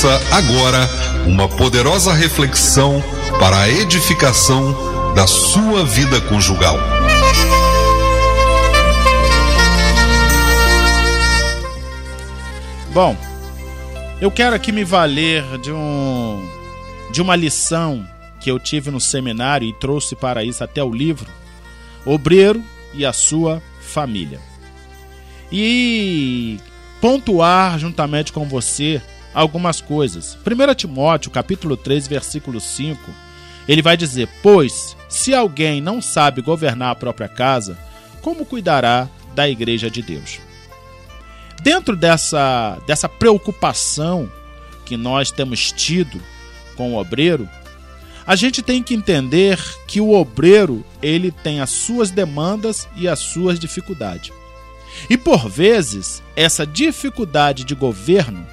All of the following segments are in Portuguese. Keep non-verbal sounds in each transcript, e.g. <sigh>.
Começa agora uma poderosa reflexão para a edificação da sua vida conjugal. Bom, eu quero aqui me valer de um de uma lição que eu tive no seminário e trouxe para isso até o livro Obreiro e a sua família. E pontuar juntamente com você algumas coisas. 1 Timóteo, capítulo 3, versículo 5, ele vai dizer: "Pois se alguém não sabe governar a própria casa, como cuidará da igreja de Deus?" Dentro dessa dessa preocupação que nós temos tido com o obreiro, a gente tem que entender que o obreiro ele tem as suas demandas e as suas dificuldades. E por vezes, essa dificuldade de governo,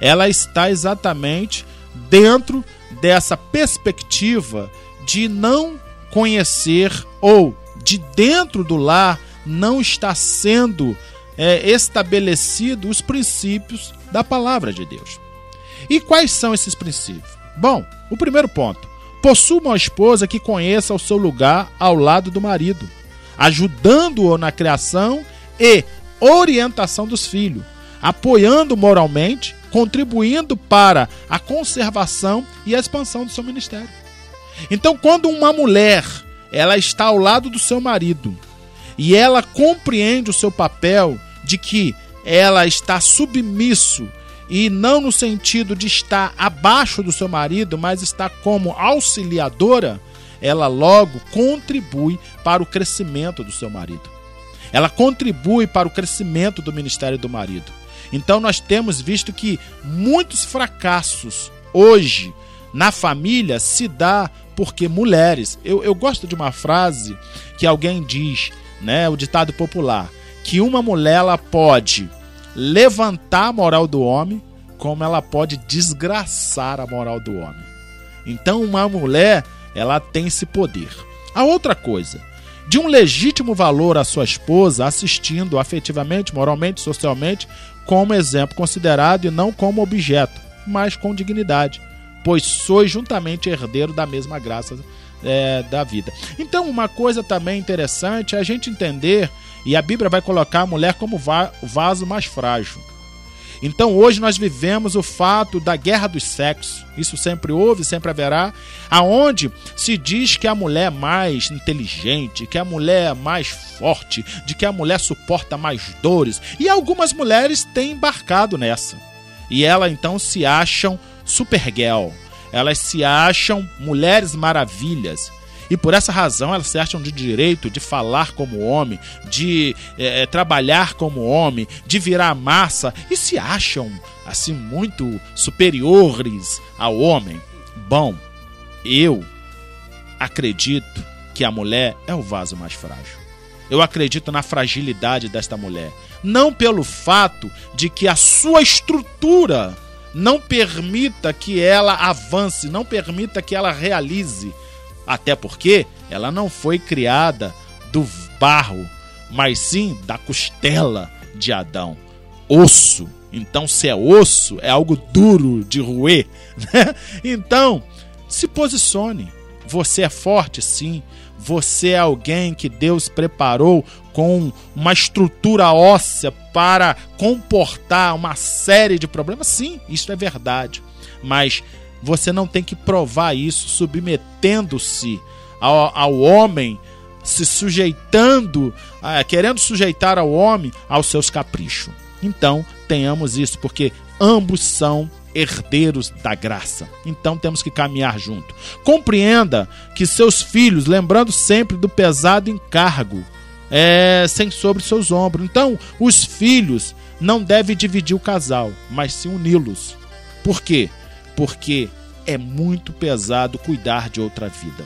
ela está exatamente dentro dessa perspectiva de não conhecer ou de dentro do lar não está sendo é, estabelecido os princípios da palavra de Deus. E quais são esses princípios? Bom, o primeiro ponto: possua uma esposa que conheça o seu lugar ao lado do marido, ajudando-o na criação e orientação dos filhos, apoiando moralmente, contribuindo para a conservação e a expansão do seu ministério. Então, quando uma mulher ela está ao lado do seu marido e ela compreende o seu papel de que ela está submisso e não no sentido de estar abaixo do seu marido, mas está como auxiliadora, ela logo contribui para o crescimento do seu marido. Ela contribui para o crescimento do ministério do marido. Então nós temos visto que muitos fracassos hoje na família se dá porque mulheres. Eu, eu gosto de uma frase que alguém diz, né, o ditado popular, que uma mulher ela pode levantar a moral do homem, como ela pode desgraçar a moral do homem. Então uma mulher, ela tem esse poder. A outra coisa, de um legítimo valor à sua esposa, assistindo afetivamente, moralmente, socialmente, como exemplo considerado e não como objeto, mas com dignidade, pois sois juntamente herdeiro da mesma graça é, da vida. Então, uma coisa também interessante é a gente entender, e a Bíblia vai colocar a mulher como o vaso mais frágil. Então hoje nós vivemos o fato da guerra dos sexos. Isso sempre houve, sempre haverá, aonde se diz que a mulher é mais inteligente, que a mulher é mais forte, de que a mulher suporta mais dores. E algumas mulheres têm embarcado nessa. E elas então se acham supergirl. Elas se acham mulheres maravilhas. E por essa razão elas se acham de direito de falar como homem, de é, trabalhar como homem, de virar massa e se acham assim muito superiores ao homem. Bom, eu acredito que a mulher é o vaso mais frágil. Eu acredito na fragilidade desta mulher. Não pelo fato de que a sua estrutura não permita que ela avance, não permita que ela realize até porque ela não foi criada do barro, mas sim da costela de Adão. Osso. Então, se é osso, é algo duro de roer. <laughs> Né? Então, se posicione. Você é forte, sim. Você é alguém que Deus preparou com uma estrutura óssea para comportar uma série de problemas. Sim, isso é verdade. Mas você não tem que provar isso submetendo-se ao, ao homem, se sujeitando, ah, querendo sujeitar ao homem aos seus caprichos. Então, tenhamos isso, porque ambos são herdeiros da graça. Então temos que caminhar junto. Compreenda que seus filhos, lembrando sempre do pesado encargo, é, sem sobre seus ombros. Então, os filhos não devem dividir o casal, mas se uni-los. Por quê? porque é muito pesado cuidar de outra vida.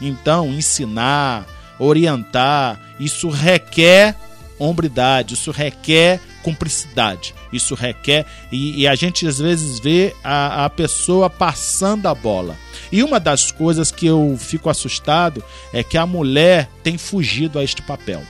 Então, ensinar, orientar, isso requer hombridade, isso requer cumplicidade, isso requer. E, e, a gente às vezes vê a, a pessoa passando a bola. E uma das coisas que eu fico assustado é que a mulher tem fugido a este papel.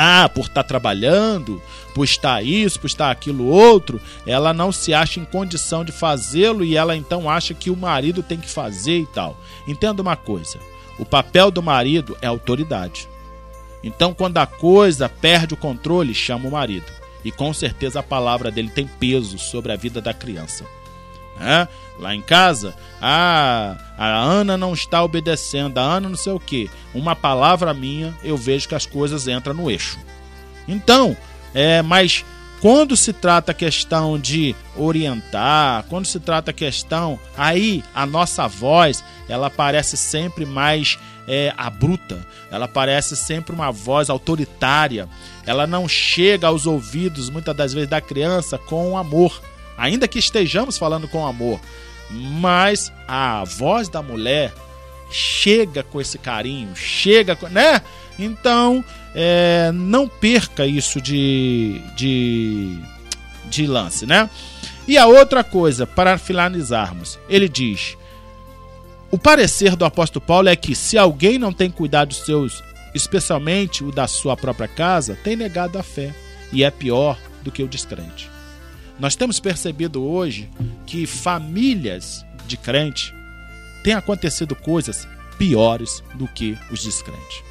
Ah, por estar trabalhando, por estar isso, por estar aquilo outro, ela não se acha em condição de fazê-lo e ela então acha que o marido tem que fazer e tal. Entenda uma coisa: o papel do marido é autoridade. Então, quando a coisa perde o controle, chama o marido. E com certeza a palavra dele tem peso sobre a vida da criança. É? Lá em casa, ah, a Ana não está obedecendo, a Ana não sei o que. Uma palavra minha, eu vejo que as coisas entram no eixo. Então, é, mas quando se trata a questão de orientar, quando se trata a questão, aí a nossa voz, ela parece sempre mais é, abrupta, ela parece sempre uma voz autoritária, ela não chega aos ouvidos, muitas das vezes, da criança com amor, ainda que estejamos falando com amor, mas a voz da mulher chega com esse carinho, chega, com, né? Então, é, não perca isso de, de, de lance, né? E a outra coisa, para finalizarmos, ele diz: o parecer do apóstolo Paulo é que se alguém não tem cuidado dos seus, especialmente o da sua própria casa, tem negado a fé e é pior do que o descrente. Nós temos percebido hoje que famílias de crente têm acontecido coisas piores do que os descrentes.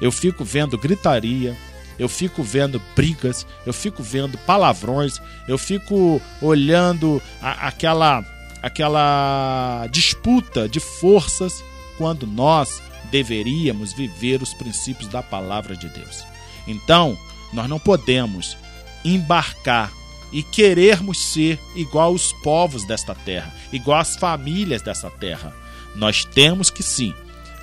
Eu fico vendo gritaria, eu fico vendo brigas, eu fico vendo palavrões, eu fico olhando a, aquela aquela disputa de forças quando nós deveríamos viver os princípios da palavra de Deus. Então, nós não podemos embarcar e querermos ser igual aos povos desta terra, igual às famílias dessa terra. Nós temos que sim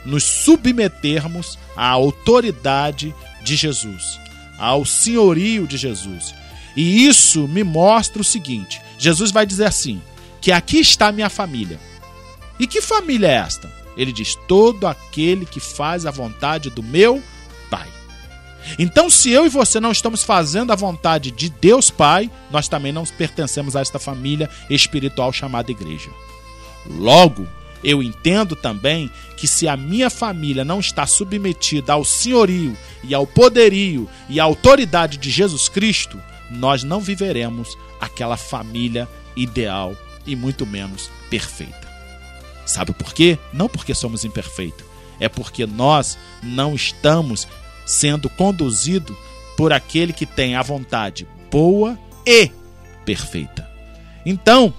nos submetermos à autoridade de Jesus, ao senhorio de Jesus. E isso me mostra o seguinte: Jesus vai dizer assim: que aqui está minha família. E que família é esta? Ele diz: todo aquele que faz a vontade do meu então, se eu e você não estamos fazendo a vontade de Deus Pai, nós também não pertencemos a esta família espiritual chamada igreja. Logo, eu entendo também que se a minha família não está submetida ao senhorio e ao poderio e à autoridade de Jesus Cristo, nós não viveremos aquela família ideal e muito menos perfeita. Sabe por quê? Não porque somos imperfeitos, é porque nós não estamos sendo conduzido por aquele que tem a vontade boa e perfeita. Então,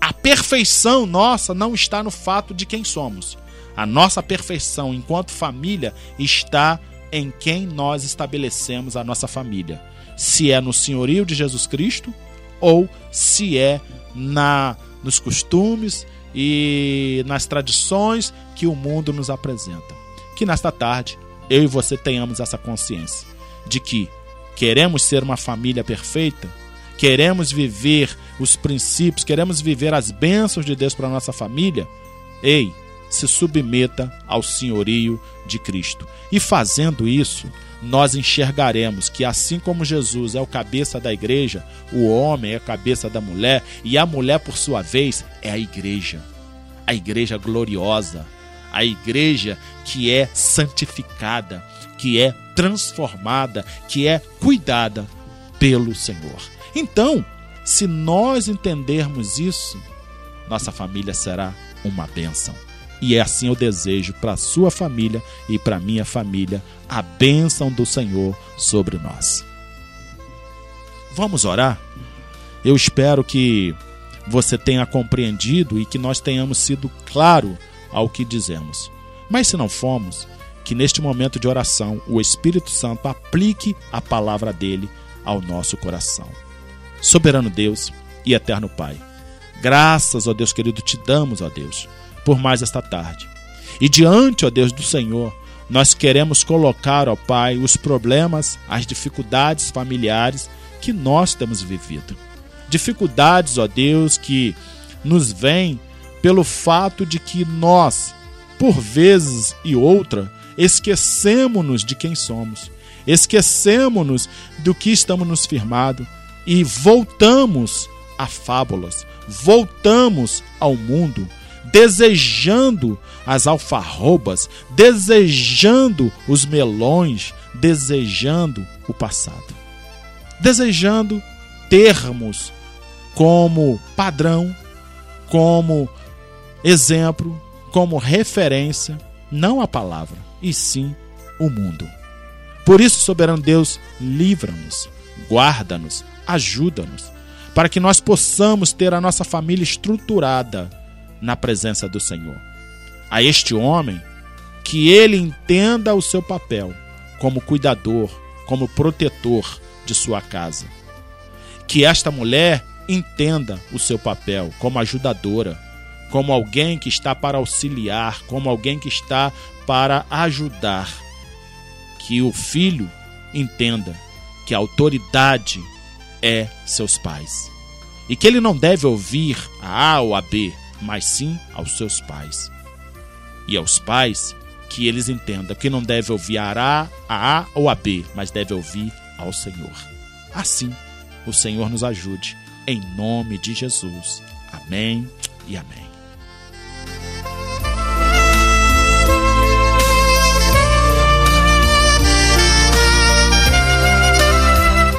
a perfeição nossa não está no fato de quem somos. A nossa perfeição enquanto família está em quem nós estabelecemos a nossa família. Se é no senhorio de Jesus Cristo ou se é na nos costumes e nas tradições que o mundo nos apresenta. Que nesta tarde eu e você tenhamos essa consciência de que queremos ser uma família perfeita, queremos viver os princípios, queremos viver as bênçãos de Deus para nossa família, ei, se submeta ao senhorio de Cristo. E fazendo isso, nós enxergaremos que assim como Jesus é o cabeça da igreja, o homem é a cabeça da mulher e a mulher, por sua vez, é a igreja. A igreja gloriosa, a igreja que é santificada, que é transformada, que é cuidada pelo Senhor. Então, se nós entendermos isso, nossa família será uma bênção. E é assim eu desejo para sua família e para minha família a bênção do Senhor sobre nós. Vamos orar? Eu espero que você tenha compreendido e que nós tenhamos sido claro ao que dizemos. Mas se não fomos, que neste momento de oração o Espírito Santo aplique a palavra dele ao nosso coração. Soberano Deus e eterno Pai, graças, ó Deus querido, te damos, ó Deus, por mais esta tarde. E diante, ó Deus do Senhor, nós queremos colocar, ó Pai, os problemas, as dificuldades familiares que nós temos vivido. Dificuldades, ó Deus, que nos vêm pelo fato de que nós, por vezes e outra, esquecemos-nos de quem somos, esquecemos-nos do que estamos nos firmado e voltamos a fábulas, voltamos ao mundo, desejando as alfarrobas, desejando os melões, desejando o passado, desejando termos como padrão, como exemplo, como referência, não a palavra, e sim o mundo. Por isso, soberano Deus, livra-nos, guarda-nos, ajuda-nos, para que nós possamos ter a nossa família estruturada na presença do Senhor. A este homem, que ele entenda o seu papel como cuidador, como protetor de sua casa. Que esta mulher entenda o seu papel como ajudadora, como alguém que está para auxiliar, como alguém que está para ajudar. Que o filho entenda que a autoridade é seus pais. E que ele não deve ouvir a A ou a B, mas sim aos seus pais. E aos pais que eles entendam que não deve ouvir a A, a A ou a B, mas deve ouvir ao Senhor. Assim, o Senhor nos ajude, em nome de Jesus. Amém e amém.